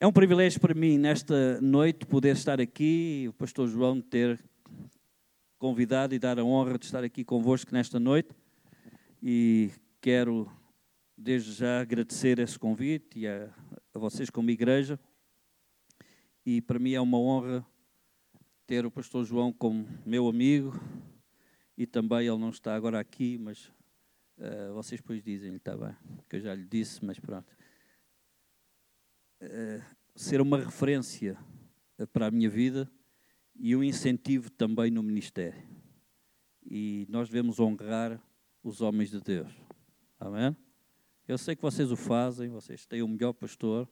É um privilégio para mim, nesta noite, poder estar aqui, o pastor João ter convidado e dar a honra de estar aqui convosco nesta noite. E quero, desde já, agradecer esse convite e a, a vocês como igreja. E para mim é uma honra ter o pastor João como meu amigo. E também ele não está agora aqui, mas uh, vocês depois dizem-lhe, está bem, que eu já lhe disse, mas pronto. Eh, ser uma referência eh, para a minha vida e um incentivo também no ministério. E nós devemos honrar os homens de Deus. Amém? Eu sei que vocês o fazem, vocês têm o melhor pastor,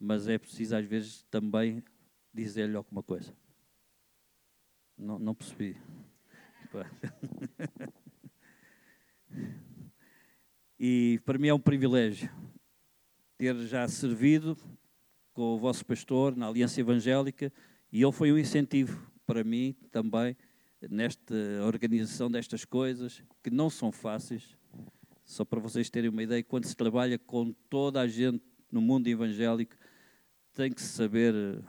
mas é preciso às vezes também dizer-lhe alguma coisa. Não, não percebi. e para mim é um privilégio ter já servido com o vosso pastor na Aliança Evangélica e ele foi um incentivo para mim também nesta organização destas coisas que não são fáceis. Só para vocês terem uma ideia, quando se trabalha com toda a gente no mundo evangélico, tem que saber eh,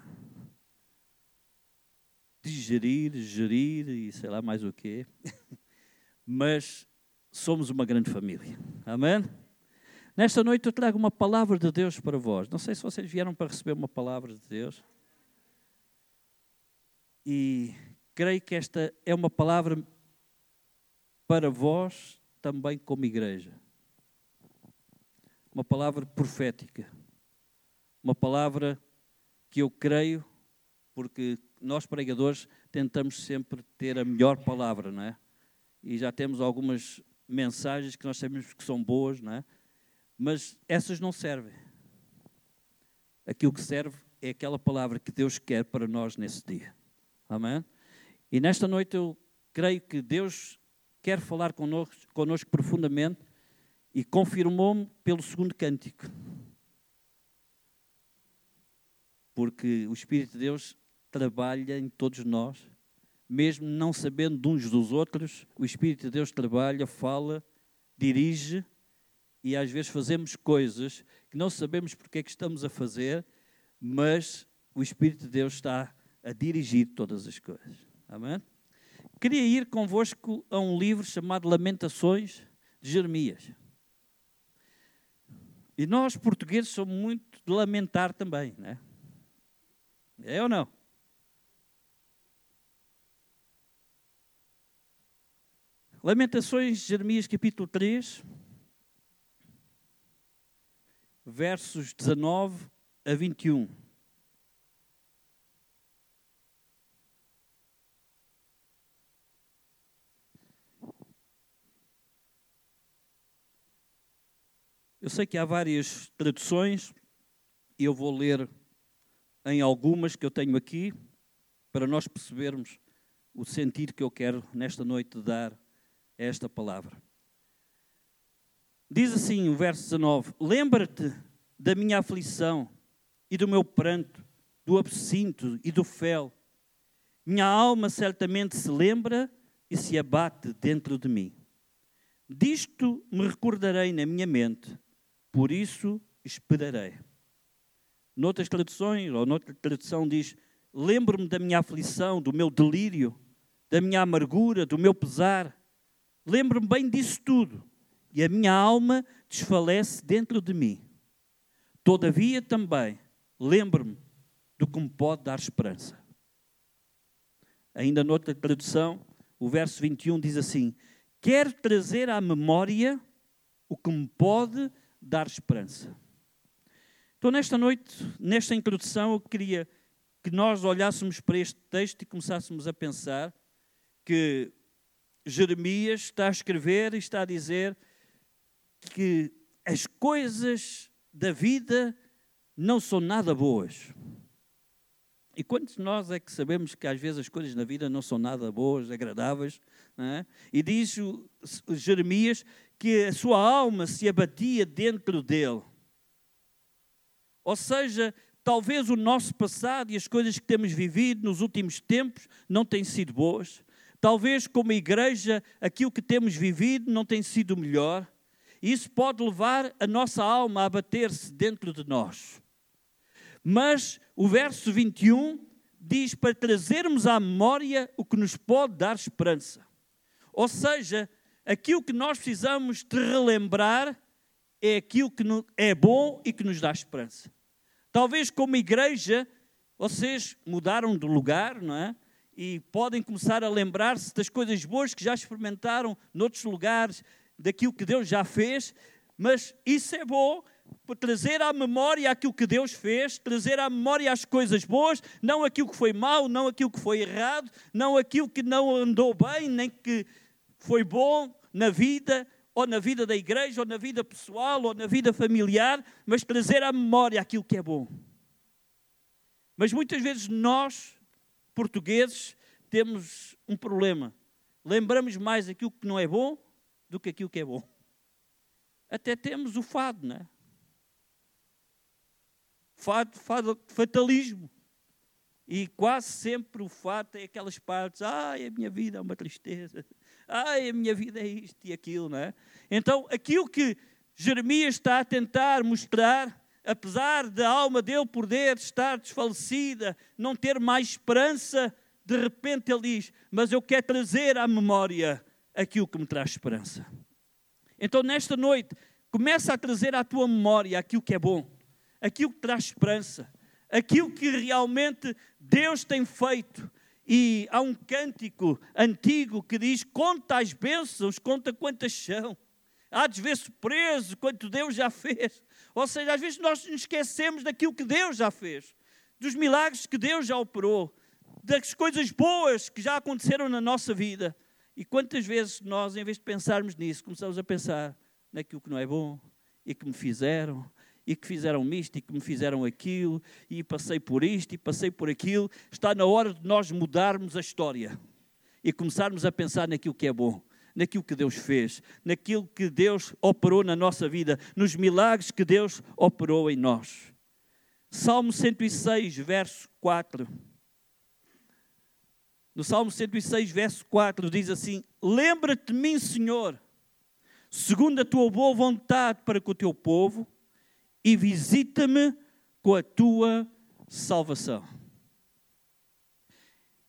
digerir, gerir e sei lá mais o quê. Mas somos uma grande família. Amém? Nesta noite eu trago uma palavra de Deus para vós. Não sei se vocês vieram para receber uma palavra de Deus. E creio que esta é uma palavra para vós também como igreja. Uma palavra profética. Uma palavra que eu creio, porque nós pregadores tentamos sempre ter a melhor palavra, não é? E já temos algumas mensagens que nós sabemos que são boas, não é? Mas essas não servem. Aquilo que serve é aquela palavra que Deus quer para nós nesse dia. Amém? E nesta noite eu creio que Deus quer falar connosco, connosco profundamente e confirmou-me pelo segundo cântico. Porque o Espírito de Deus trabalha em todos nós, mesmo não sabendo de uns dos outros, o Espírito de Deus trabalha, fala, dirige e às vezes fazemos coisas que não sabemos porque é que estamos a fazer, mas o Espírito de Deus está a dirigir todas as coisas. Amém? Queria ir convosco a um livro chamado Lamentações de Jeremias. E nós, portugueses, somos muito de lamentar também, não é? É ou não? Lamentações de Jeremias, capítulo 3 versos 19 a 21. Eu sei que há várias traduções e eu vou ler em algumas que eu tenho aqui para nós percebermos o sentido que eu quero nesta noite dar a esta palavra. Diz assim o verso 19: Lembra-te da minha aflição e do meu pranto, do absinto e do fel. Minha alma certamente se lembra e se abate dentro de mim. Disto me recordarei na minha mente, por isso esperarei. Noutras traduções, ou noutra tradução diz: Lembro-me da minha aflição, do meu delírio, da minha amargura, do meu pesar. Lembro-me bem disso tudo e a minha alma desfalece dentro de mim. Todavia também lembro-me do que me pode dar esperança. Ainda noutra tradução, o verso 21 diz assim: Quero trazer à memória o que me pode dar esperança. Então, nesta noite, nesta introdução, eu queria que nós olhássemos para este texto e começássemos a pensar que Jeremias está a escrever e está a dizer que as coisas da vida não são nada boas. E quantos nós é que sabemos que às vezes as coisas na vida não são nada boas, agradáveis? É? E diz o, o Jeremias que a sua alma se abatia dentro dele. Ou seja, talvez o nosso passado e as coisas que temos vivido nos últimos tempos não têm sido boas. Talvez, como igreja, aquilo que temos vivido não tem sido melhor. Isso pode levar a nossa alma a bater-se dentro de nós. Mas o verso 21 diz para trazermos à memória o que nos pode dar esperança. Ou seja, aquilo que nós precisamos de relembrar é aquilo que é bom e que nos dá esperança. Talvez como igreja vocês mudaram de lugar, não é? E podem começar a lembrar-se das coisas boas que já experimentaram noutros lugares, daquilo que Deus já fez, mas isso é bom trazer à memória aquilo que Deus fez, trazer à memória as coisas boas, não aquilo que foi mau, não aquilo que foi errado, não aquilo que não andou bem, nem que foi bom na vida, ou na vida da igreja, ou na vida pessoal, ou na vida familiar, mas trazer à memória aquilo que é bom. Mas muitas vezes nós, portugueses, temos um problema. Lembramos mais aquilo que não é bom do que aquilo que é bom. Até temos o fado, não é? Fado, fado, fatalismo. E quase sempre o fado tem aquelas partes, ai, a minha vida é uma tristeza, ai, a minha vida é isto e aquilo, não é? Então, aquilo que Jeremias está a tentar mostrar, apesar da alma dele poder estar desfalecida, não ter mais esperança, de repente ele diz: Mas eu quero trazer à memória aquilo que me traz esperança. Então, nesta noite, começa a trazer à tua memória aquilo que é bom, aquilo que traz esperança, aquilo que realmente Deus tem feito. E há um cântico antigo que diz: Conta as bênçãos, conta quantas são. Há de ver surpreso quanto Deus já fez. Ou seja, às vezes nós nos esquecemos daquilo que Deus já fez, dos milagres que Deus já operou, das coisas boas que já aconteceram na nossa vida. E quantas vezes nós, em vez de pensarmos nisso, começamos a pensar naquilo que não é bom e que me fizeram, e que fizeram isto e que me fizeram aquilo, e passei por isto e passei por aquilo. Está na hora de nós mudarmos a história e começarmos a pensar naquilo que é bom, naquilo que Deus fez, naquilo que Deus operou na nossa vida, nos milagres que Deus operou em nós. Salmo 106, verso 4. No Salmo 106, verso 4, diz assim: Lembra-te de mim, Senhor, segundo a tua boa vontade para com o teu povo, e visita-me com a tua salvação.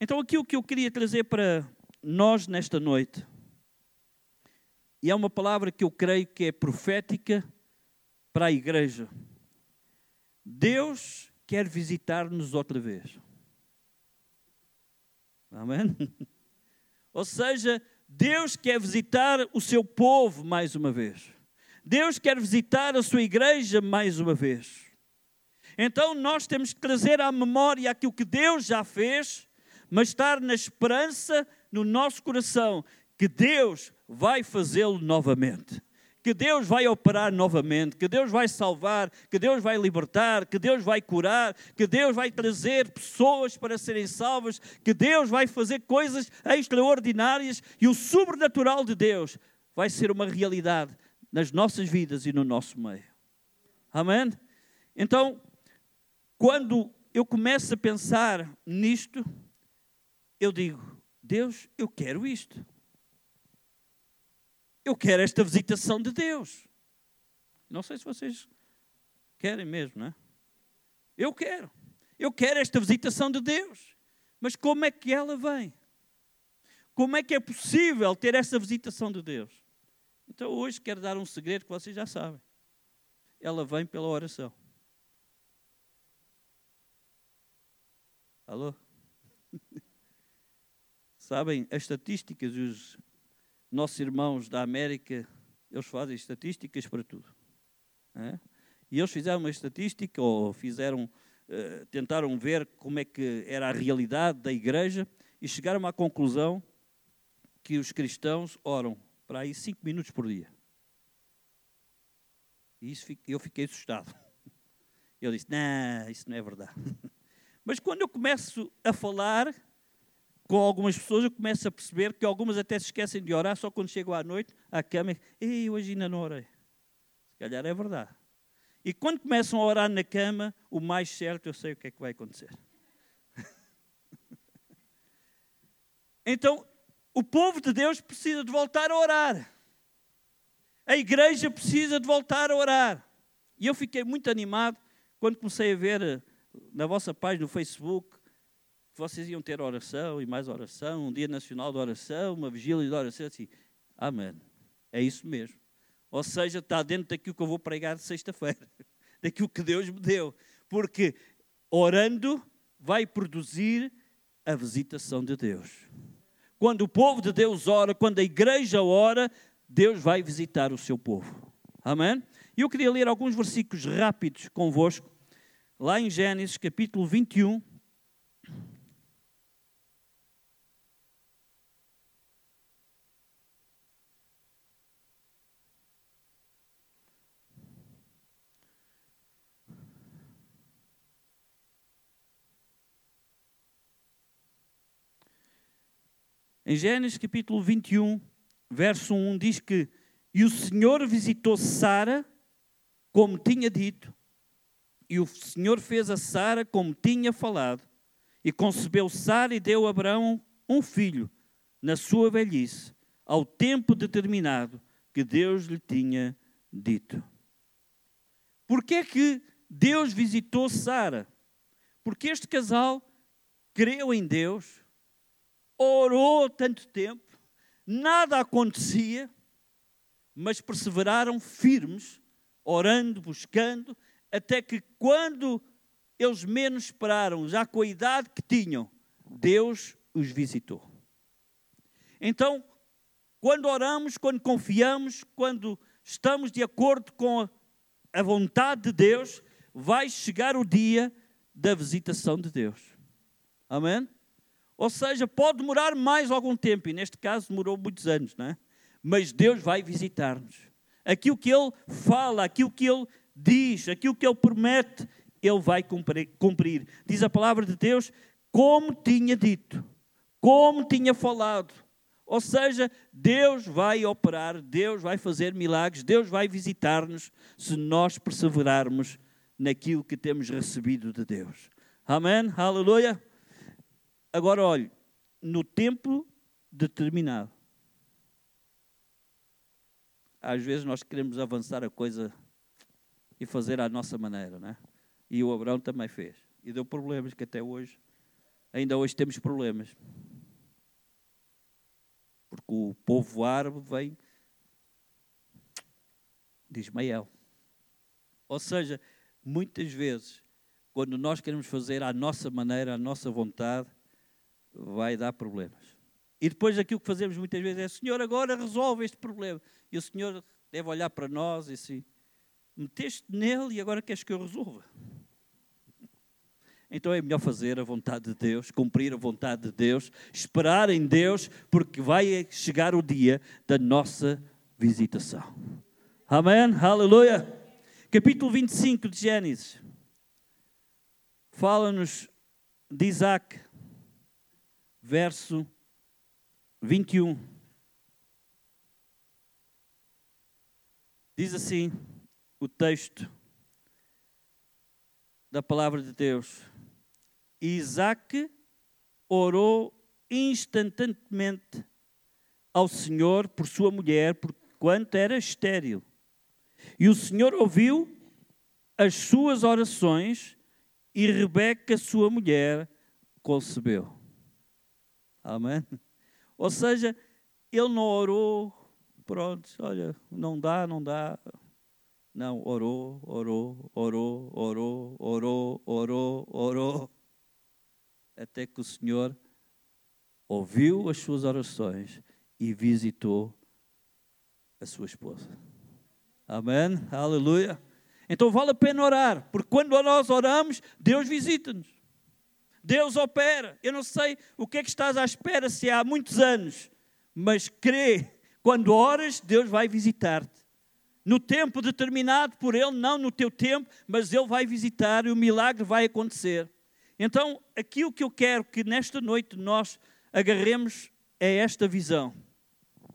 Então, aquilo que eu queria trazer para nós nesta noite, e é uma palavra que eu creio que é profética para a igreja. Deus quer visitar-nos outra vez. Amém? Ou seja, Deus quer visitar o seu povo mais uma vez. Deus quer visitar a sua igreja mais uma vez. Então nós temos que trazer à memória aquilo que Deus já fez, mas estar na esperança no nosso coração que Deus vai fazê-lo novamente que Deus vai operar novamente, que Deus vai salvar, que Deus vai libertar, que Deus vai curar, que Deus vai trazer pessoas para serem salvas, que Deus vai fazer coisas extraordinárias e o sobrenatural de Deus vai ser uma realidade nas nossas vidas e no nosso meio. Amém? Então, quando eu começo a pensar nisto, eu digo: Deus, eu quero isto. Eu quero esta visitação de Deus. Não sei se vocês querem mesmo, não é? Eu quero. Eu quero esta visitação de Deus. Mas como é que ela vem? Como é que é possível ter essa visitação de Deus? Então hoje quero dar um segredo que vocês já sabem. Ela vem pela oração. Alô? Sabem, as estatísticas, os nossos irmãos da América, eles fazem estatísticas para tudo. É? E eles fizeram uma estatística, ou fizeram, uh, tentaram ver como é que era a realidade da igreja, e chegaram à conclusão que os cristãos oram para aí cinco minutos por dia. E isso, eu fiquei assustado. Eu disse, não, isso não é verdade. Mas quando eu começo a falar, com algumas pessoas eu começo a perceber que algumas até se esquecem de orar só quando chegam à noite à cama e hoje ainda não orei. Se calhar é verdade. E quando começam a orar na cama, o mais certo eu sei o que é que vai acontecer. então, o povo de Deus precisa de voltar a orar. A igreja precisa de voltar a orar. E eu fiquei muito animado quando comecei a ver na vossa página no Facebook vocês iam ter oração e mais oração, um dia nacional de oração, uma vigília de oração, assim, amém. É isso mesmo. Ou seja, está dentro daquilo que eu vou pregar de sexta-feira, daquilo que Deus me deu. Porque orando vai produzir a visitação de Deus. Quando o povo de Deus ora, quando a igreja ora, Deus vai visitar o seu povo. Amém? E eu queria ler alguns versículos rápidos convosco, lá em Gênesis capítulo 21, Em Gênesis capítulo 21, verso 1, diz que: E o Senhor visitou Sara, como tinha dito, e o Senhor fez a Sara como tinha falado, e concebeu Sara e deu a Abraão um filho, na sua velhice, ao tempo determinado que Deus lhe tinha dito. Por que é que Deus visitou Sara? Porque este casal creu em Deus, orou tanto tempo, nada acontecia, mas perseveraram firmes, orando, buscando, até que quando eles menos esperaram, já com a idade que tinham, Deus os visitou. Então, quando oramos, quando confiamos, quando estamos de acordo com a vontade de Deus, vai chegar o dia da visitação de Deus. Amém? Ou seja, pode demorar mais algum tempo, e neste caso demorou muitos anos, não é? Mas Deus vai visitar-nos. Aquilo que Ele fala, aquilo que Ele diz, aquilo que Ele promete, Ele vai cumprir. Diz a palavra de Deus, como tinha dito, como tinha falado. Ou seja, Deus vai operar, Deus vai fazer milagres, Deus vai visitar-nos se nós perseverarmos naquilo que temos recebido de Deus. Amém? Aleluia. Agora, olhe, no tempo determinado. Às vezes nós queremos avançar a coisa e fazer à nossa maneira, né? E o Abraão também fez. E deu problemas que até hoje, ainda hoje temos problemas. Porque o povo árabe vem de Ismael. Ou seja, muitas vezes, quando nós queremos fazer à nossa maneira, à nossa vontade, vai dar problemas. E depois aquilo que fazemos muitas vezes é: Senhor, agora resolve este problema. E o Senhor deve olhar para nós e assim: meteste nele e agora queres que eu resolva. Então é melhor fazer a vontade de Deus, cumprir a vontade de Deus, esperar em Deus, porque vai chegar o dia da nossa visitação. Amém? Aleluia! Capítulo 25 de Gênesis fala-nos de Isaac verso 21. Diz assim o texto da palavra de Deus: Isaac orou instantaneamente ao Senhor por sua mulher, porquanto era estéril. E o Senhor ouviu as suas orações e Rebeca, sua mulher, concebeu. Amém? Ou seja, ele não orou, pronto, olha, não dá, não dá. Não, orou, orou, orou, orou, orou, orou, orou. Até que o Senhor ouviu as suas orações e visitou a sua esposa. Amém? Aleluia. Então vale a pena orar, porque quando nós oramos, Deus visita-nos. Deus opera. Eu não sei o que é que estás à espera se há muitos anos, mas crê, quando oras, Deus vai visitar-te. No tempo determinado por Ele, não no teu tempo, mas Ele vai visitar e o milagre vai acontecer. Então, aquilo que eu quero que nesta noite nós agarremos é esta visão.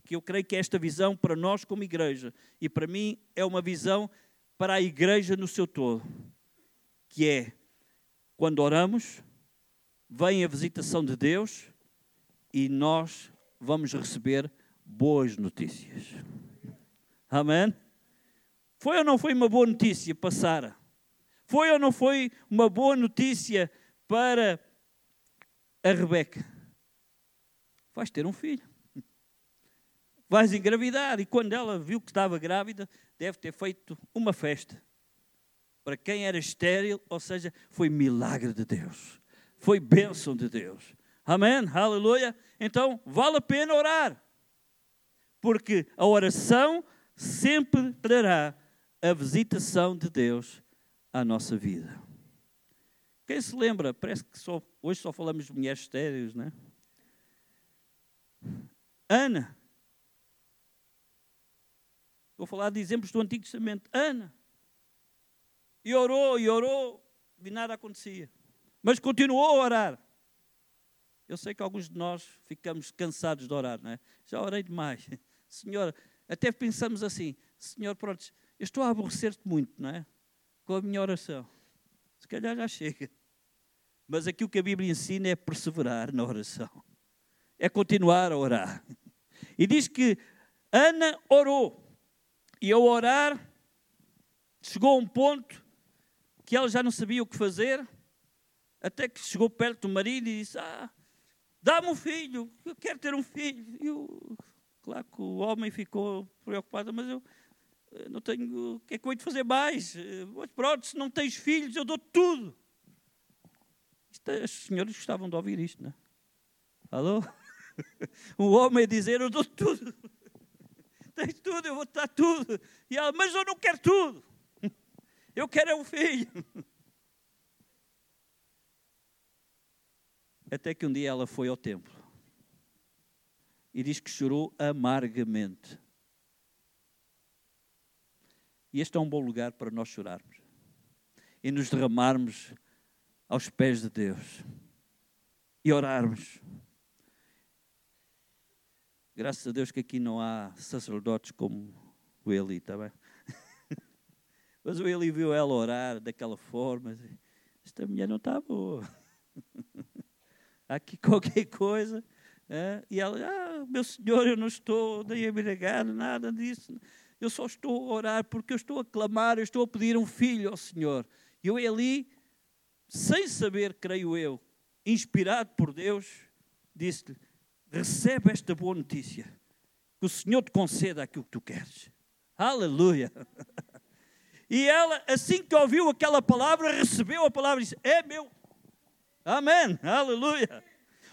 Que eu creio que é esta visão para nós como igreja. E para mim é uma visão para a igreja no seu todo. Que é, quando oramos, vem a visitação de Deus e nós vamos receber boas notícias. Amém? Foi ou não foi uma boa notícia para Sara? Foi ou não foi uma boa notícia para a Rebeca? Vais ter um filho. Vais engravidar. E quando ela viu que estava grávida, deve ter feito uma festa. Para quem era estéril, ou seja, foi milagre de Deus. Foi bênção de Deus. Amém? Aleluia. Então, vale a pena orar. Porque a oração sempre trará a visitação de Deus à nossa vida. Quem se lembra? Parece que só, hoje só falamos de mulheres estéreis, não é? Ana. Vou falar de exemplos do Antigo Testamento. Ana. E orou, e orou, e nada acontecia. Mas continuou a orar. Eu sei que alguns de nós ficamos cansados de orar, não é? Já orei demais. Senhor, até pensamos assim, Senhor, pronto, eu estou a aborrecer-te muito, não é? Com a minha oração. Se calhar já chega. Mas aqui o que a Bíblia ensina é perseverar na oração. É continuar a orar. E diz que Ana orou. E ao orar, chegou a um ponto que ela já não sabia o que fazer, até que chegou perto do marido e disse: Ah, dá-me um filho, eu quero ter um filho. E eu, claro que o homem ficou preocupado, mas eu não tenho, o que é que eu hei de fazer mais? Mas pronto, se não tens filhos, eu dou tudo. Isto, as senhoras gostavam de ouvir isto, não é? Alô? Um homem dizer, eu dou tudo. Tens tudo, eu vou te dar tudo. E ela, mas eu não quero tudo. Eu quero é um filho. Até que um dia ela foi ao templo e diz que chorou amargamente. E este é um bom lugar para nós chorarmos e nos derramarmos aos pés de Deus e orarmos. Graças a Deus que aqui não há sacerdotes como o Eli, está bem? Mas o Eli viu ela orar daquela forma. Esta mulher não está boa. aqui qualquer coisa. É? E ela, ah, meu senhor, eu não estou nem embriagado, nada disso. Eu só estou a orar porque eu estou a clamar, eu estou a pedir um filho ao Senhor. E eu ali, sem saber, creio eu, inspirado por Deus, disse-lhe: recebe esta boa notícia, que o Senhor te conceda aquilo que tu queres. Aleluia! E ela, assim que ouviu aquela palavra, recebeu a palavra e disse: É meu. Amém. Aleluia.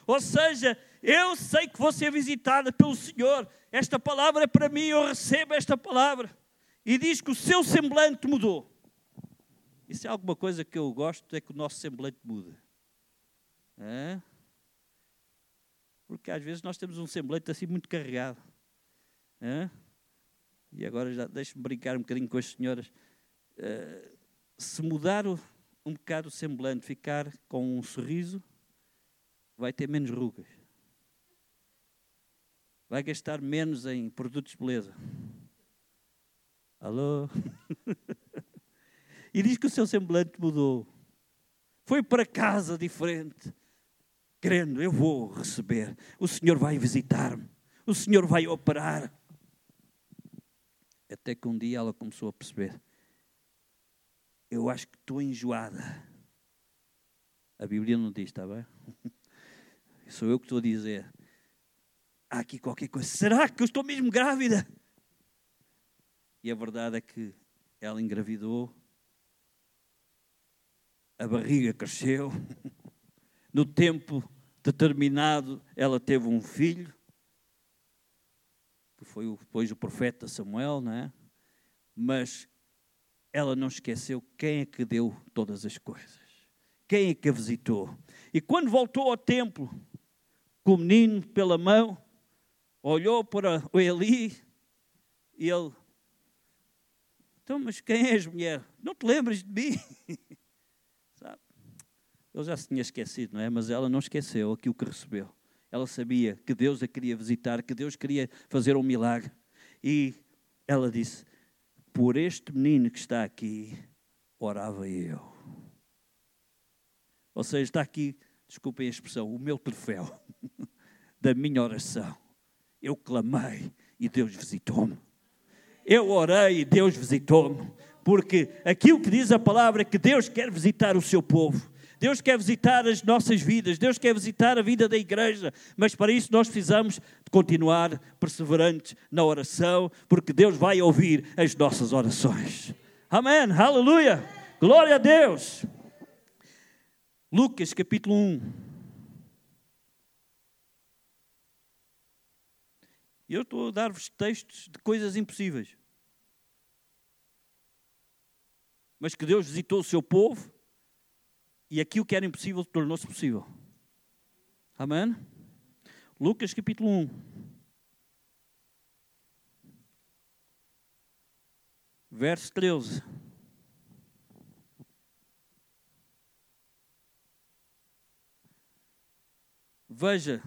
Ou seja, eu sei que vou ser visitada pelo Senhor. Esta palavra é para mim, eu recebo esta palavra. E diz que o seu semblante mudou. Isso é alguma coisa que eu gosto, é que o nosso semblante muda. Porque às vezes nós temos um semblante assim muito carregado. E agora já deixe-me brincar um bocadinho com as senhoras. Uh, se mudar o, um bocado o semblante, ficar com um sorriso, vai ter menos rugas. Vai gastar menos em produtos de beleza. Alô? e diz que o seu semblante mudou. Foi para casa diferente, crendo, eu vou receber. O Senhor vai visitar-me. O Senhor vai operar. Até que um dia ela começou a perceber: eu acho que estou enjoada. A Bíblia não diz, está bem? Sou eu que estou a dizer. Há aqui qualquer coisa. Será que eu estou mesmo grávida? E a verdade é que ela engravidou, a barriga cresceu, no tempo determinado ela teve um filho, que foi depois o profeta Samuel, não é? Mas ela não esqueceu quem é que deu todas as coisas, quem é que a visitou. E quando voltou ao templo, com o menino pela mão, olhou para o Eli e ele, então, mas quem és, mulher? Não te lembras de mim? Sabe? Ele já se tinha esquecido, não é? Mas ela não esqueceu aquilo que recebeu. Ela sabia que Deus a queria visitar, que Deus queria fazer um milagre. E ela disse: por este menino que está aqui, orava eu. Ou seja, está aqui, desculpem a expressão, o meu troféu da minha oração. Eu clamei e Deus visitou-me. Eu orei e Deus visitou-me. Porque aquilo que diz a palavra é que Deus quer visitar o seu povo. Deus quer visitar as nossas vidas, Deus quer visitar a vida da igreja, mas para isso nós precisamos continuar perseverantes na oração, porque Deus vai ouvir as nossas orações. Amém, aleluia, glória a Deus. Lucas capítulo 1. Eu estou a dar-vos textos de coisas impossíveis. Mas que Deus visitou o seu povo e aquilo que era impossível tornou-se possível. Amém? Lucas capítulo 1. Verso 13. Veja,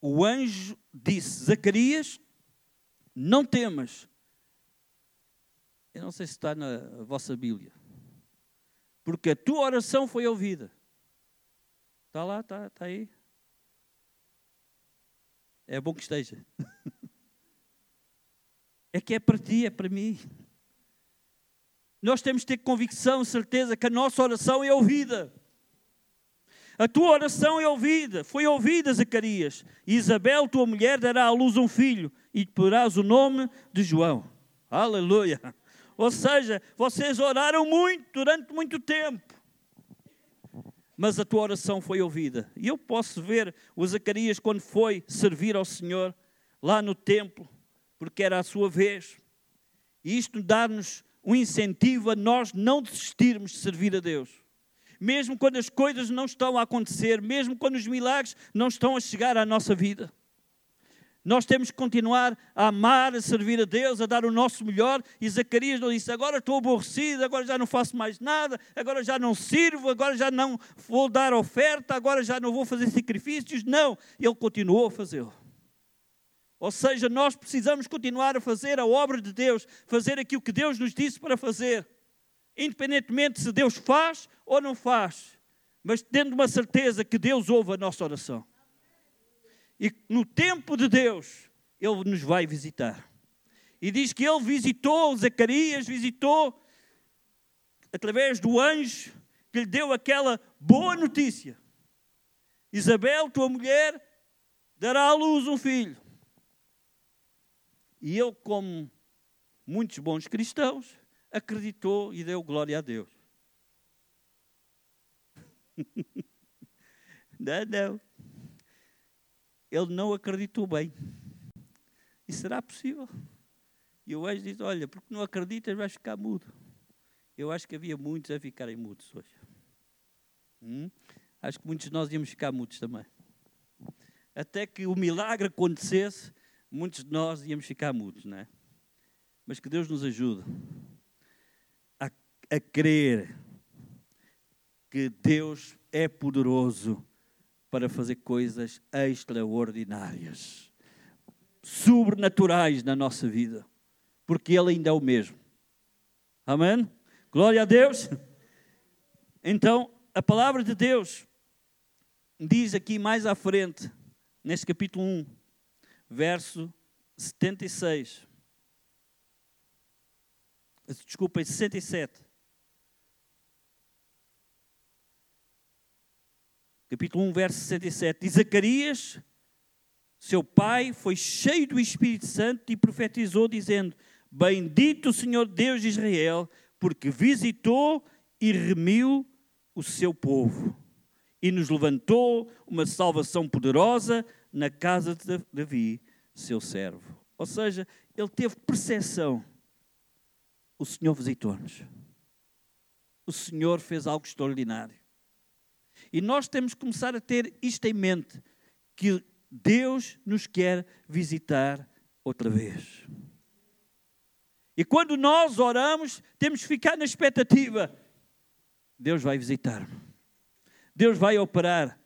o anjo disse: Zacarias, não temas. Eu não sei se está na vossa Bíblia porque a tua oração foi ouvida. Está lá, está, está aí. É bom que esteja. É que é para ti, é para mim. Nós temos que ter convicção, certeza que a nossa oração é ouvida. A tua oração é ouvida, foi ouvida, Zacarias. Isabel, tua mulher, dará à luz um filho e porás o nome de João. Aleluia. Ou seja, vocês oraram muito durante muito tempo. Mas a tua oração foi ouvida. E eu posso ver o Zacarias quando foi servir ao Senhor lá no templo, porque era a sua vez. E isto dá-nos um incentivo a nós não desistirmos de servir a Deus. Mesmo quando as coisas não estão a acontecer, mesmo quando os milagres não estão a chegar à nossa vida. Nós temos que continuar a amar, a servir a Deus, a dar o nosso melhor. E Zacarias não disse: agora estou aborrecido, agora já não faço mais nada, agora já não sirvo, agora já não vou dar oferta, agora já não vou fazer sacrifícios. Não, ele continuou a fazê-lo. Ou seja, nós precisamos continuar a fazer a obra de Deus, fazer aquilo que Deus nos disse para fazer, independentemente se Deus faz ou não faz, mas tendo uma certeza que Deus ouve a nossa oração. E no tempo de Deus, Ele nos vai visitar. E diz que Ele visitou Zacarias, visitou através do anjo que lhe deu aquela boa notícia. Isabel, tua mulher, dará à luz um filho. E ele, como muitos bons cristãos, acreditou e deu glória a Deus. não, não ele não acreditou bem. E será possível? E o anjo diz: Olha, porque não acreditas, vais ficar mudo. Eu acho que havia muitos a ficarem mudos hoje. Hum? Acho que muitos de nós íamos ficar mudos também. Até que o milagre acontecesse, muitos de nós íamos ficar mudos, não é? Mas que Deus nos ajude a, a crer que Deus é poderoso para fazer coisas extraordinárias, sobrenaturais na nossa vida, porque Ele ainda é o mesmo. Amém? Glória a Deus. Então, a palavra de Deus diz aqui mais à frente, neste capítulo 1, verso 76. Desculpem, 67. Capítulo 1, verso 67. E Zacarias, seu pai, foi cheio do Espírito Santo e profetizou, dizendo: Bendito o Senhor Deus de Israel, porque visitou e remiu o seu povo e nos levantou uma salvação poderosa na casa de Davi, seu servo. Ou seja, ele teve percepção. O Senhor visitou-nos. O Senhor fez algo extraordinário. E nós temos que começar a ter isto em mente: que Deus nos quer visitar outra vez. E quando nós oramos, temos que ficar na expectativa: Deus vai visitar-me, Deus vai operar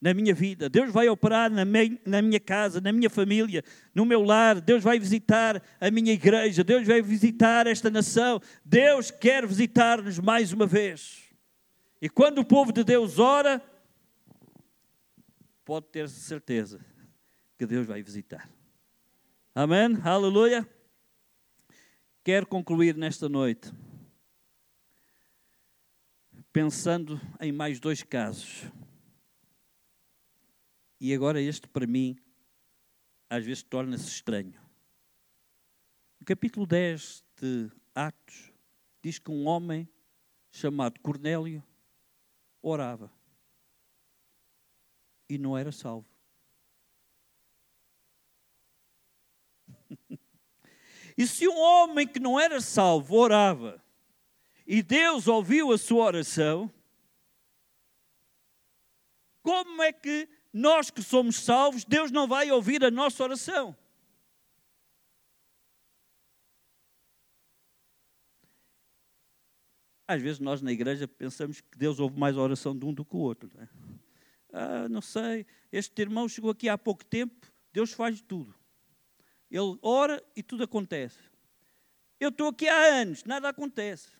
na minha vida, Deus vai operar na minha, na minha casa, na minha família, no meu lar, Deus vai visitar a minha igreja, Deus vai visitar esta nação, Deus quer visitar-nos mais uma vez. E quando o povo de Deus ora, pode ter certeza que Deus vai visitar. Amém? Aleluia. Quero concluir nesta noite pensando em mais dois casos. E agora este para mim às vezes torna-se estranho. No capítulo 10 de Atos diz que um homem chamado Cornélio orava e não era salvo. e se um homem que não era salvo orava e Deus ouviu a sua oração, como é que nós que somos salvos, Deus não vai ouvir a nossa oração? Às vezes nós na igreja pensamos que Deus ouve mais a oração de um do que o outro. Não é? Ah, não sei, este irmão chegou aqui há pouco tempo, Deus faz tudo. Ele ora e tudo acontece. Eu estou aqui há anos, nada acontece.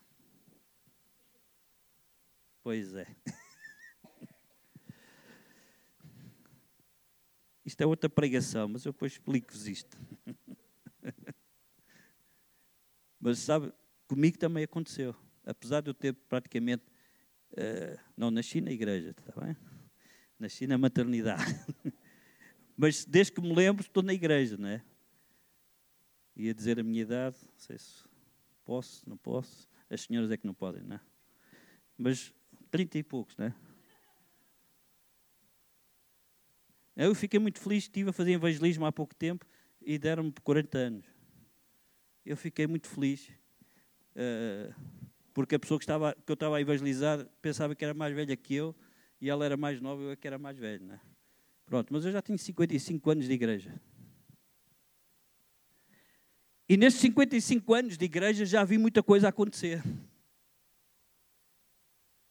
Pois é. Isto é outra pregação, mas eu depois explico-vos isto. mas sabe, comigo também aconteceu. Apesar de eu ter praticamente. Uh, não nasci na igreja, está bem? Nasci na maternidade. mas desde que me lembro, estou na igreja, não é? Ia dizer a minha idade, não sei se posso, não posso. As senhoras é que não podem, não é? Mas trinta e poucos, não é? Eu fiquei muito feliz, estive a fazer evangelismo há pouco tempo e deram-me 40 anos. Eu fiquei muito feliz, uh, porque a pessoa que, estava, que eu estava a evangelizar pensava que era mais velha que eu e ela era mais nova e eu é que era mais velho. Né? Pronto, mas eu já tenho 55 anos de igreja. E nesses 55 anos de igreja já vi muita coisa acontecer.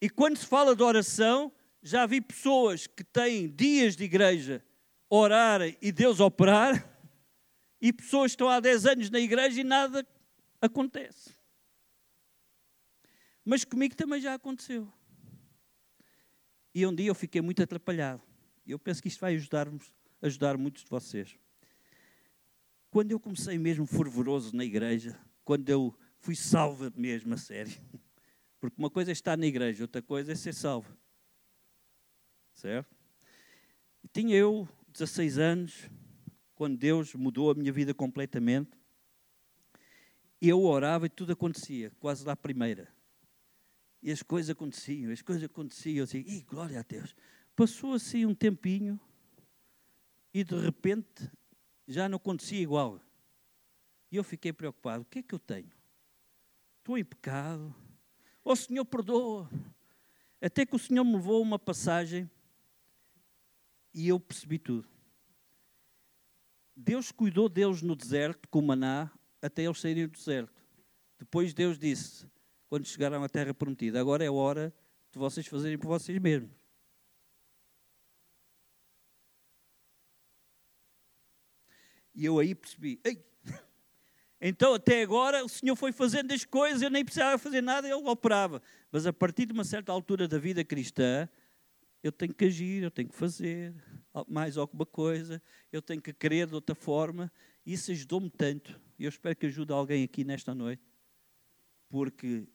E quando se fala de oração, já vi pessoas que têm dias de igreja orarem e Deus operar, e pessoas que estão há 10 anos na igreja e nada acontece. Mas comigo também já aconteceu. E um dia eu fiquei muito atrapalhado. Eu penso que isto vai ajudar-nos, ajudar muitos de vocês. Quando eu comecei mesmo fervoroso na igreja, quando eu fui salvo mesmo a sério, porque uma coisa é estar na igreja, outra coisa é ser salvo. Certo? Tinha eu 16 anos, quando Deus mudou a minha vida completamente. Eu orava e tudo acontecia, quase lá primeira. E as coisas aconteciam, as coisas aconteciam. Assim, e glória a Deus. Passou assim um tempinho e de repente já não acontecia igual. E eu fiquei preocupado: o que é que eu tenho? Estou em pecado. Oh Senhor, perdoa. Até que o Senhor me levou uma passagem e eu percebi tudo. Deus cuidou deles no deserto com o maná até eles saírem do deserto. Depois Deus disse: quando chegaram à terra prometida. Agora é hora de vocês fazerem por vocês mesmos. E eu aí percebi, Ei! então até agora o Senhor foi fazendo as coisas, eu nem precisava fazer nada, ele operava. Mas a partir de uma certa altura da vida cristã, eu tenho que agir, eu tenho que fazer mais alguma coisa, eu tenho que querer de outra forma. Isso ajudou-me tanto. E eu espero que ajude alguém aqui nesta noite, porque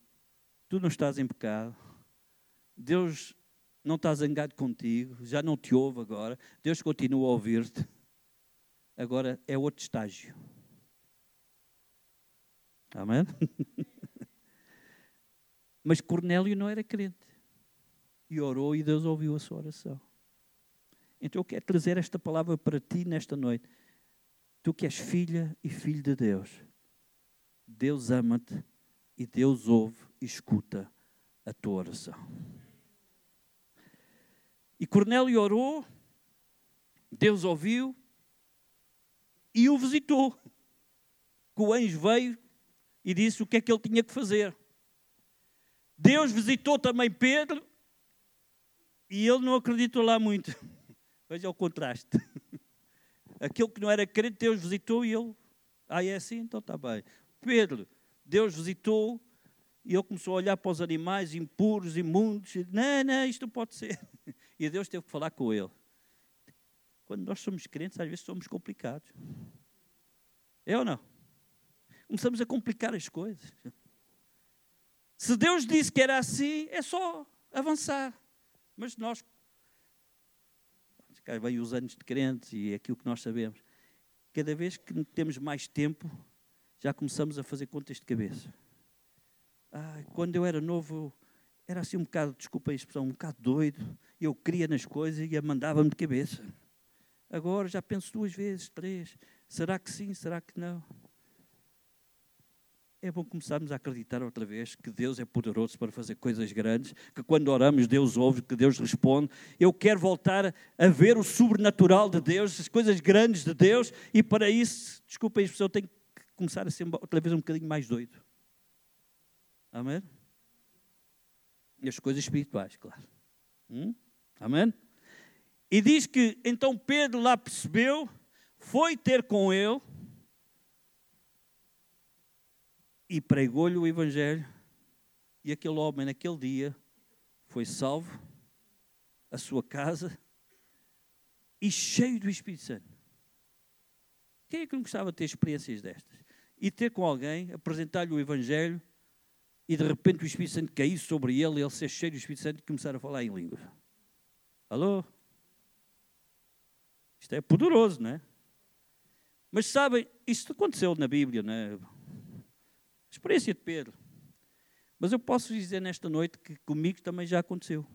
tu não estás em pecado, Deus não está zangado contigo, já não te ouve agora, Deus continua a ouvir-te. Agora é outro estágio. Amém? Mas Cornélio não era crente. E orou e Deus ouviu a sua oração. Então eu quero trazer esta palavra para ti nesta noite. Tu que és filha e filho de Deus. Deus ama-te e Deus ouve escuta a tua oração. E Cornélio orou, Deus ouviu e o visitou. Que o anjo veio e disse o que é que ele tinha que fazer. Deus visitou também Pedro e ele não acreditou lá muito. Veja o contraste. Aquele que não era crente, Deus visitou e ele. Ah, é assim? Então está bem. Pedro, Deus visitou e ele começou a olhar para os animais impuros, imundos. E, não, não, isto não pode ser. E Deus teve que falar com ele. Quando nós somos crentes, às vezes somos complicados. É ou não? começamos a complicar as coisas. Se Deus disse que era assim, é só avançar. Mas nós, cá vem os anos de crentes e é aquilo que nós sabemos, cada vez que temos mais tempo, já começamos a fazer contas de cabeça. Ah, quando eu era novo, era assim um bocado, desculpa a expressão, um bocado doido. Eu queria nas coisas e a mandava-me de cabeça. Agora já penso duas vezes, três. Será que sim? Será que não? É bom começarmos a acreditar outra vez que Deus é poderoso para fazer coisas grandes, que quando oramos Deus ouve, que Deus responde. Eu quero voltar a ver o sobrenatural de Deus, as coisas grandes de Deus, e para isso, desculpa a expressão, tenho que começar a ser outra vez um bocadinho mais doido. Amém? E as coisas espirituais, claro. Hum? Amém? E diz que então Pedro lá percebeu, foi ter com ele e pregou-lhe o Evangelho. E aquele homem, naquele dia, foi salvo, a sua casa, e cheio do Espírito Santo. Quem é que não gostava de ter experiências destas? E ter com alguém, apresentar-lhe o Evangelho, e de repente o Espírito Santo cair sobre ele, ele ser cheio do Espírito Santo e começar a falar em línguas. Alô? Isto é poderoso, não é? Mas sabem, isto aconteceu na Bíblia, não é? Experiência de Pedro. Mas eu posso dizer nesta noite que comigo também já aconteceu.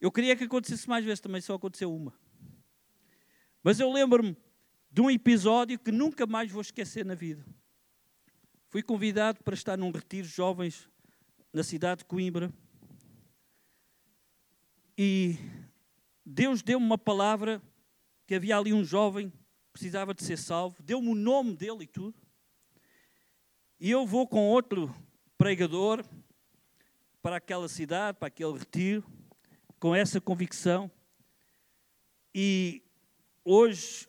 Eu queria que acontecesse mais vezes, também só aconteceu uma. Mas eu lembro-me de um episódio que nunca mais vou esquecer na vida. Fui convidado para estar num retiro de jovens na cidade de Coimbra. E Deus deu-me uma palavra que havia ali um jovem que precisava de ser salvo, deu-me o nome dele e tudo. E eu vou com outro pregador para aquela cidade, para aquele retiro, com essa convicção. E hoje,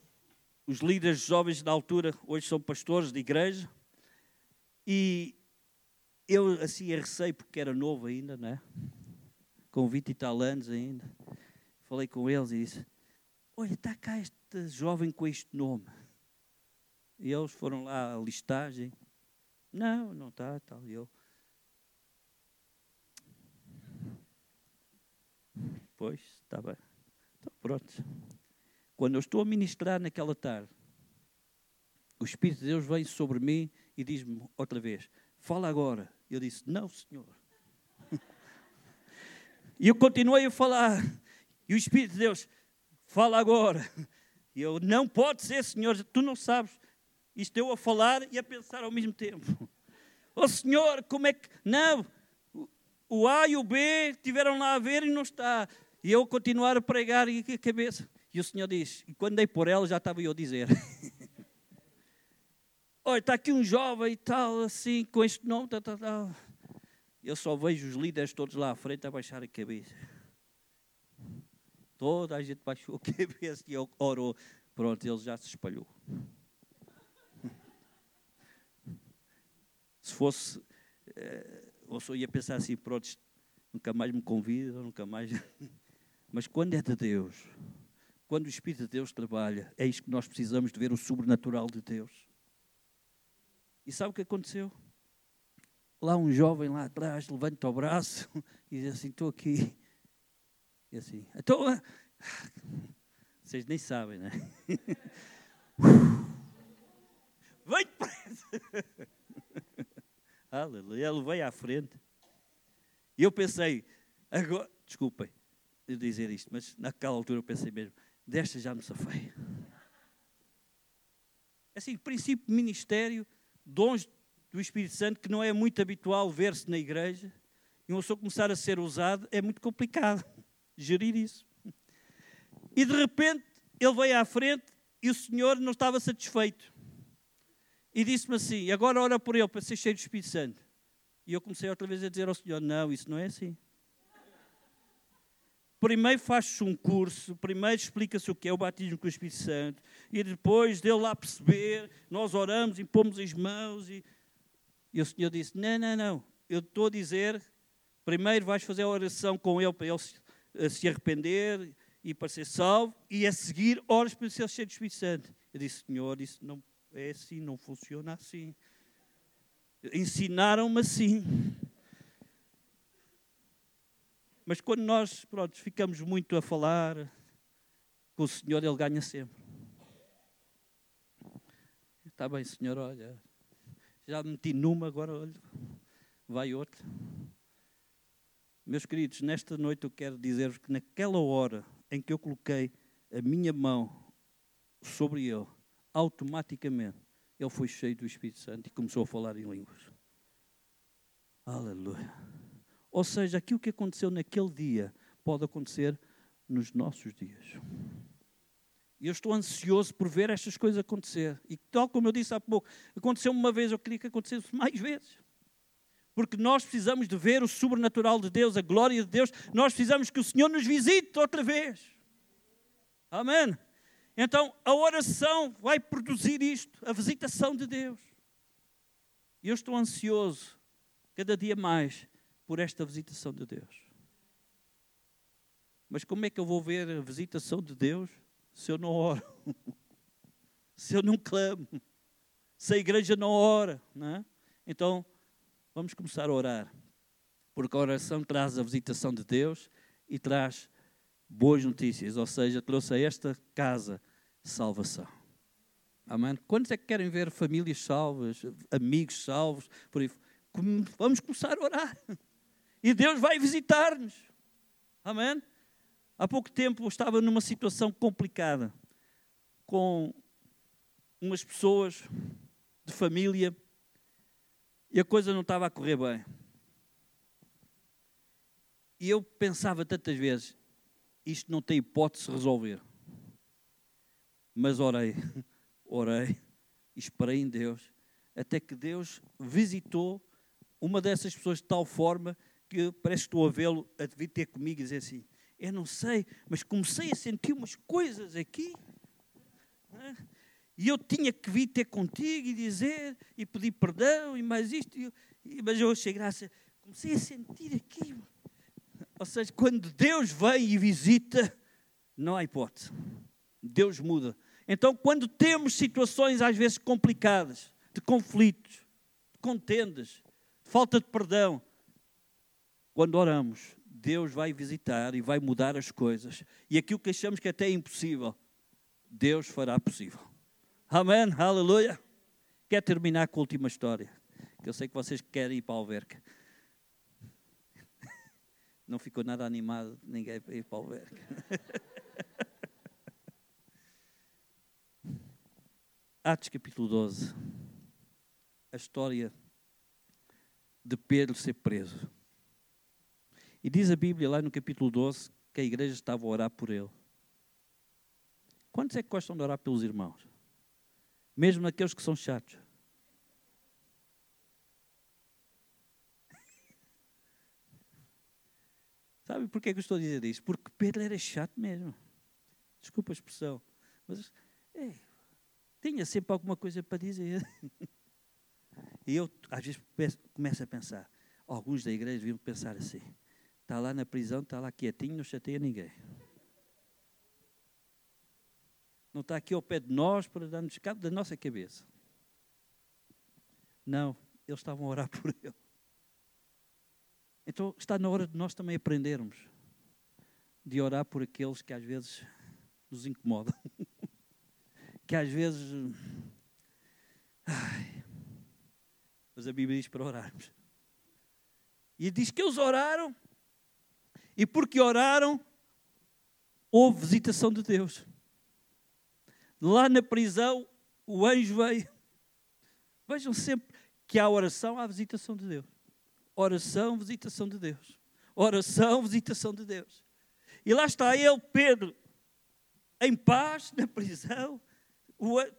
os líderes jovens da altura, hoje são pastores de igreja, e eu assim receio porque era novo ainda, não é? Com 20 e tal anos ainda falei com eles e disse: Olha, está cá este jovem com este nome. E eles foram lá à listagem. Não, não está, tal. E eu. Pois, está bem. Então, pronto. Quando eu estou a ministrar naquela tarde, o Espírito de Deus vem sobre mim e diz-me outra vez: Fala agora. Eu disse: Não, Senhor. e eu continuei a falar. E o Espírito de Deus fala agora. E eu, não pode ser, Senhor, tu não sabes. Isto eu a falar e a pensar ao mesmo tempo. Oh Senhor, como é que. Não, o A e o B estiveram lá a ver e não está. E eu continuar a pregar e a cabeça. E o Senhor diz, e quando dei por ela já estava eu a dizer. Olha, está aqui um jovem e tal, assim, com este nome, tal, tal, tal. Eu só vejo os líderes todos lá à frente a baixar a cabeça. Toda a gente baixou a cabeça e orou. Pronto, ele já se espalhou. Se fosse, eh, eu só ia pensar assim, pronto, nunca mais me convida, nunca mais. Mas quando é de Deus, quando o Espírito de Deus trabalha, é isso que nós precisamos de ver o sobrenatural de Deus. E sabe o que aconteceu? Lá um jovem lá atrás levanta o braço e diz assim: Estou aqui. E assim, então, ah, vocês nem sabem, né? Vem depressa! Aleluia, ele veio à frente. E eu pensei, agora, desculpem de dizer isto, mas naquela altura eu pensei mesmo, desta já me safei. Assim, princípio de ministério, dons do Espírito Santo, que não é muito habitual ver-se na igreja, e uma pessoa começar a ser usado, é muito complicado gerir isso. E de repente ele veio à frente e o Senhor não estava satisfeito. E disse-me assim: agora ora por ele para ser cheio do Espírito Santo. E eu comecei outra vez a dizer ao Senhor: não, isso não é assim. Primeiro faz-se um curso, primeiro explica-se o que é o batismo com o Espírito Santo, e depois dele lá perceber, nós oramos, impomos as mãos, e, e o Senhor disse: Não, não, não, eu estou a dizer, primeiro vais fazer a oração com ele para ele se arrepender e para ser salvo, e a seguir horas para ser cheio do Espírito Santo. Eu disse, Senhor, isso não, é assim, não funciona assim. Ensinaram-me assim. Mas quando nós pronto, ficamos muito a falar com o Senhor, Ele ganha sempre. Está bem, Senhor, olha, já meti numa, agora olha, vai outra. Meus queridos, nesta noite eu quero dizer-vos que naquela hora em que eu coloquei a minha mão sobre ele, automaticamente, ele foi cheio do Espírito Santo e começou a falar em línguas. Aleluia. Ou seja, aquilo que aconteceu naquele dia pode acontecer nos nossos dias. E eu estou ansioso por ver estas coisas acontecer. E tal como eu disse há pouco, aconteceu uma vez, eu queria que acontecesse mais vezes. Porque nós precisamos de ver o sobrenatural de Deus, a glória de Deus. Nós precisamos que o Senhor nos visite outra vez. Amém. Então a oração vai produzir isto, a visitação de Deus. E eu estou ansioso, cada dia mais, por esta visitação de Deus. Mas como é que eu vou ver a visitação de Deus se eu não oro? se eu não clamo? Se a igreja não ora? Não é? Então, vamos começar a orar. Porque a oração traz a visitação de Deus e traz boas notícias, ou seja, trouxe a esta casa salvação. Amém? Quantos é que querem ver famílias salvas, amigos salvos? Por aí? Vamos começar a orar. E Deus vai visitar-nos. Amém? Há pouco tempo estava numa situação complicada com umas pessoas de família e a coisa não estava a correr bem. E eu pensava tantas vezes: isto não tem hipótese de resolver. Mas orei, orei, esperei em Deus, até que Deus visitou uma dessas pessoas de tal forma que parece que estou a vê-lo a vir ter comigo e dizer assim: Eu não sei, mas comecei a sentir umas coisas aqui. É? E eu tinha que vir ter contigo e dizer, e pedir perdão, e mais isto. E, mas eu achei graça. Comecei a sentir aqui. Ou seja, quando Deus vem e visita, não há hipótese. Deus muda. Então, quando temos situações às vezes complicadas, de conflitos, de contendas, falta de perdão, quando oramos, Deus vai visitar e vai mudar as coisas. E aquilo que achamos que até é impossível, Deus fará possível. Amém? Aleluia. Quero terminar com a última história. Que eu sei que vocês querem ir para alverca. Não ficou nada animado ninguém para ir para alverca. Atos capítulo 12. A história de Pedro ser preso. E diz a Bíblia lá no capítulo 12 que a igreja estava a orar por ele. Quantos é que gostam de orar pelos irmãos? Mesmo aqueles que são chatos. Sabe por que, eu estou a dizer isto? Porque Pedro era chato mesmo. Desculpa a expressão. Mas é, tinha sempre alguma coisa para dizer. E eu, às vezes, começo a pensar. Alguns da igreja deviam pensar assim. Está lá na prisão, está lá quietinho, não chateia ninguém. Não está aqui ao pé de nós para dar-nos cabo da nossa cabeça. Não, eles estavam a orar por ele. Então está na hora de nós também aprendermos de orar por aqueles que às vezes nos incomodam, que às vezes. Ai, mas a Bíblia diz para orarmos. E diz que eles oraram, e porque oraram, houve visitação de Deus. Lá na prisão, o anjo veio. Vejam sempre que há oração, há visitação de Deus. Oração, visitação de Deus. Oração, visitação de Deus. E lá está ele, Pedro, em paz, na prisão.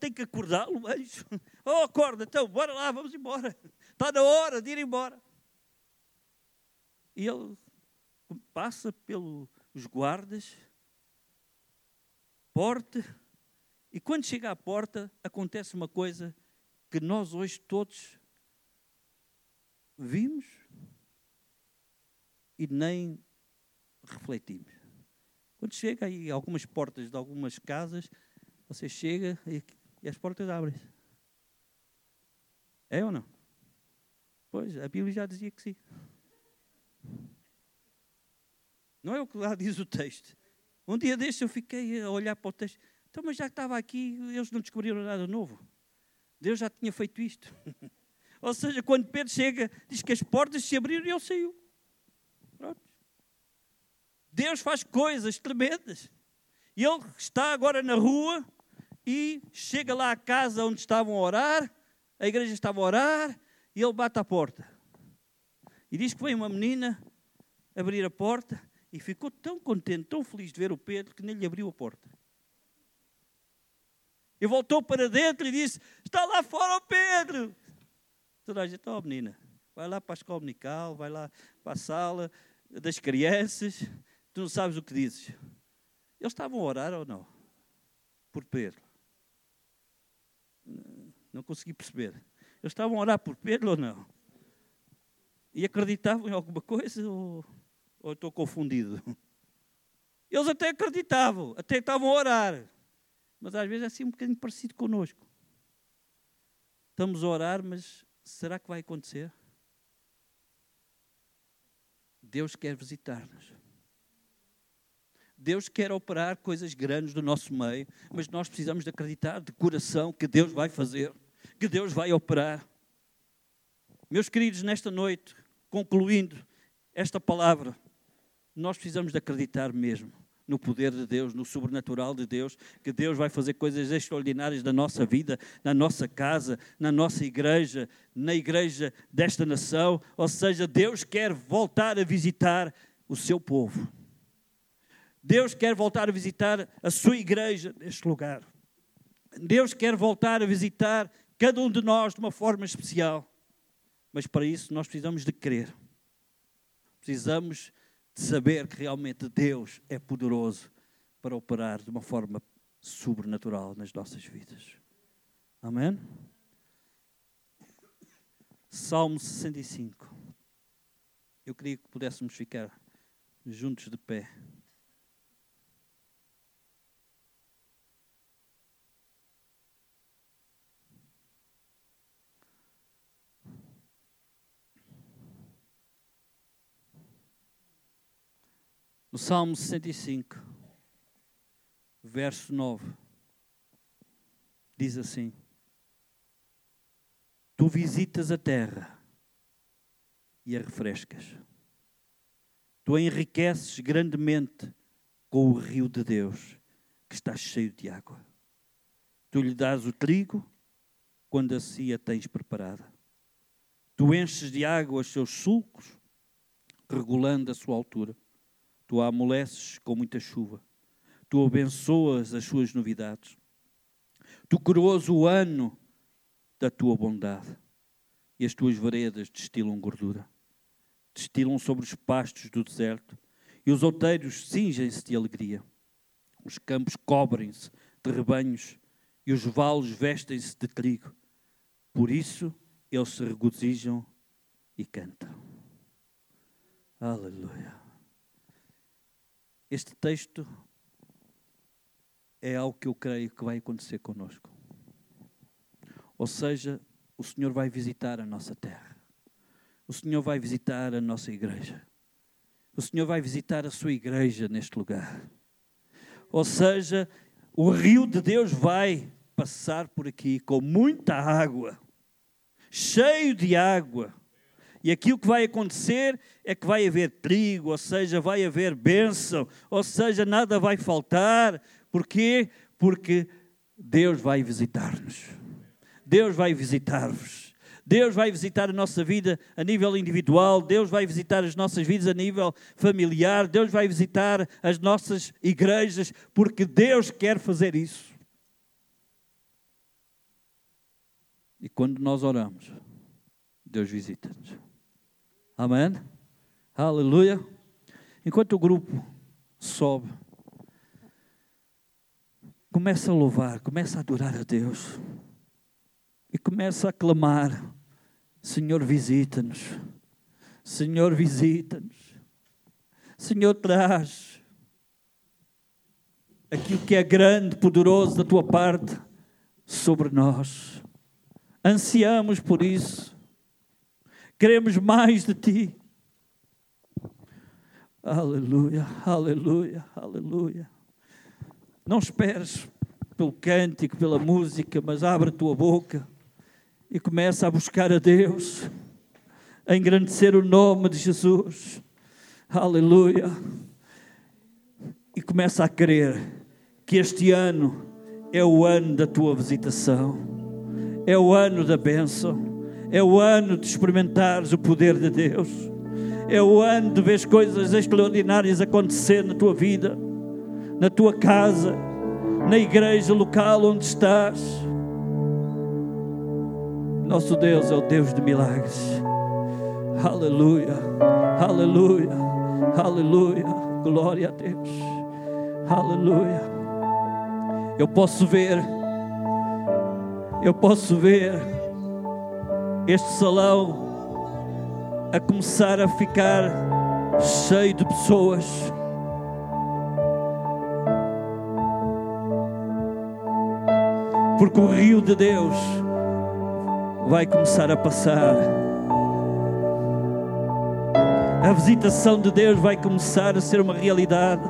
tem que acordá-lo, beijo. Oh, acorda, então, bora lá, vamos embora. Está na hora de ir embora. E ele passa pelos guardas, porta, e quando chega à porta, acontece uma coisa que nós hoje todos vimos e nem refletimos. Quando chega aí algumas portas de algumas casas, você chega e, e as portas abrem-se. É ou não? Pois, a Bíblia já dizia que sim. Não é o que lá diz o texto. Um dia deste eu fiquei a olhar para o texto. Então, mas já que estava aqui, eles não descobriram nada novo. Deus já tinha feito isto. Ou seja, quando Pedro chega, diz que as portas se abriram e ele saiu. Pronto. Deus faz coisas tremendas. E ele está agora na rua e chega lá à casa onde estavam a orar, a igreja estava a orar, e ele bate à porta. E diz que vem uma menina abrir a porta e ficou tão contente, tão feliz de ver o Pedro, que nem lhe abriu a porta. E voltou para dentro e disse: Está lá fora o Pedro. Toda a gente, oh, menina, vai lá para a escola dominical, vai lá para a sala das crianças, tu não sabes o que dizes. Eles estavam a orar ou não? Por Pedro. Não consegui perceber. Eles estavam a orar por Pedro ou não? E acreditavam em alguma coisa ou, ou estou confundido? Eles até acreditavam, até estavam a orar. Mas às vezes é assim um bocadinho parecido connosco. Estamos a orar, mas será que vai acontecer? Deus quer visitar-nos. Deus quer operar coisas grandes no nosso meio, mas nós precisamos de acreditar de coração que Deus vai fazer, que Deus vai operar. Meus queridos, nesta noite, concluindo esta palavra, nós precisamos de acreditar mesmo no poder de Deus, no sobrenatural de Deus, que Deus vai fazer coisas extraordinárias na nossa vida, na nossa casa, na nossa igreja, na igreja desta nação. Ou seja, Deus quer voltar a visitar o seu povo. Deus quer voltar a visitar a sua igreja neste lugar. Deus quer voltar a visitar cada um de nós de uma forma especial. Mas para isso nós precisamos de crer. Precisamos de saber que realmente Deus é poderoso para operar de uma forma sobrenatural nas nossas vidas. Amém? Salmo 65. Eu queria que pudéssemos ficar juntos de pé. No Salmo 65, verso 9, diz assim: Tu visitas a terra e a refrescas. Tu a enriqueces grandemente com o rio de Deus, que está cheio de água. Tu lhe dás o trigo quando assim a tens preparada. Tu enches de água os seus sulcos, regulando a sua altura. Tu a amoleces com muita chuva. Tu abençoas as suas novidades. Tu coroas o ano da tua bondade. E as tuas veredas destilam gordura. Destilam sobre os pastos do deserto. E os outeiros cingem-se de alegria. Os campos cobrem-se de rebanhos. E os vales vestem-se de trigo. Por isso eles se regozijam e cantam. Aleluia. Este texto é algo que eu creio que vai acontecer conosco. Ou seja, o Senhor vai visitar a nossa terra. O Senhor vai visitar a nossa igreja. O Senhor vai visitar a sua igreja neste lugar. Ou seja, o rio de Deus vai passar por aqui com muita água, cheio de água e aquilo que vai acontecer é que vai haver trigo, ou seja, vai haver bênção, ou seja, nada vai faltar. Porquê? Porque Deus vai visitar-nos. Deus vai visitar-vos. Deus vai visitar a nossa vida a nível individual, Deus vai visitar as nossas vidas a nível familiar, Deus vai visitar as nossas igrejas, porque Deus quer fazer isso. E quando nós oramos, Deus visita-nos. Amém? Aleluia. Enquanto o grupo sobe, começa a louvar, começa a adorar a Deus e começa a clamar: Senhor, visita-nos. Senhor, visita-nos. Senhor, traz aquilo que é grande, poderoso da tua parte sobre nós. Ansiamos por isso. Queremos mais de ti. Aleluia, aleluia, aleluia. Não esperes pelo cântico, pela música, mas abre a tua boca e começa a buscar a Deus, a engrandecer o nome de Jesus. Aleluia. E começa a crer que este ano é o ano da tua visitação, é o ano da bênção, é o ano de experimentares o poder de Deus, é o ano de ver coisas extraordinárias acontecer na tua vida, na tua casa, na igreja local onde estás. Nosso Deus é o Deus de milagres. Aleluia, aleluia, aleluia. Glória a Deus. Aleluia. Eu posso ver, eu posso ver este salão a começar a ficar cheio de pessoas. Porque o rio de Deus vai começar a passar. A visitação de Deus vai começar a ser uma realidade.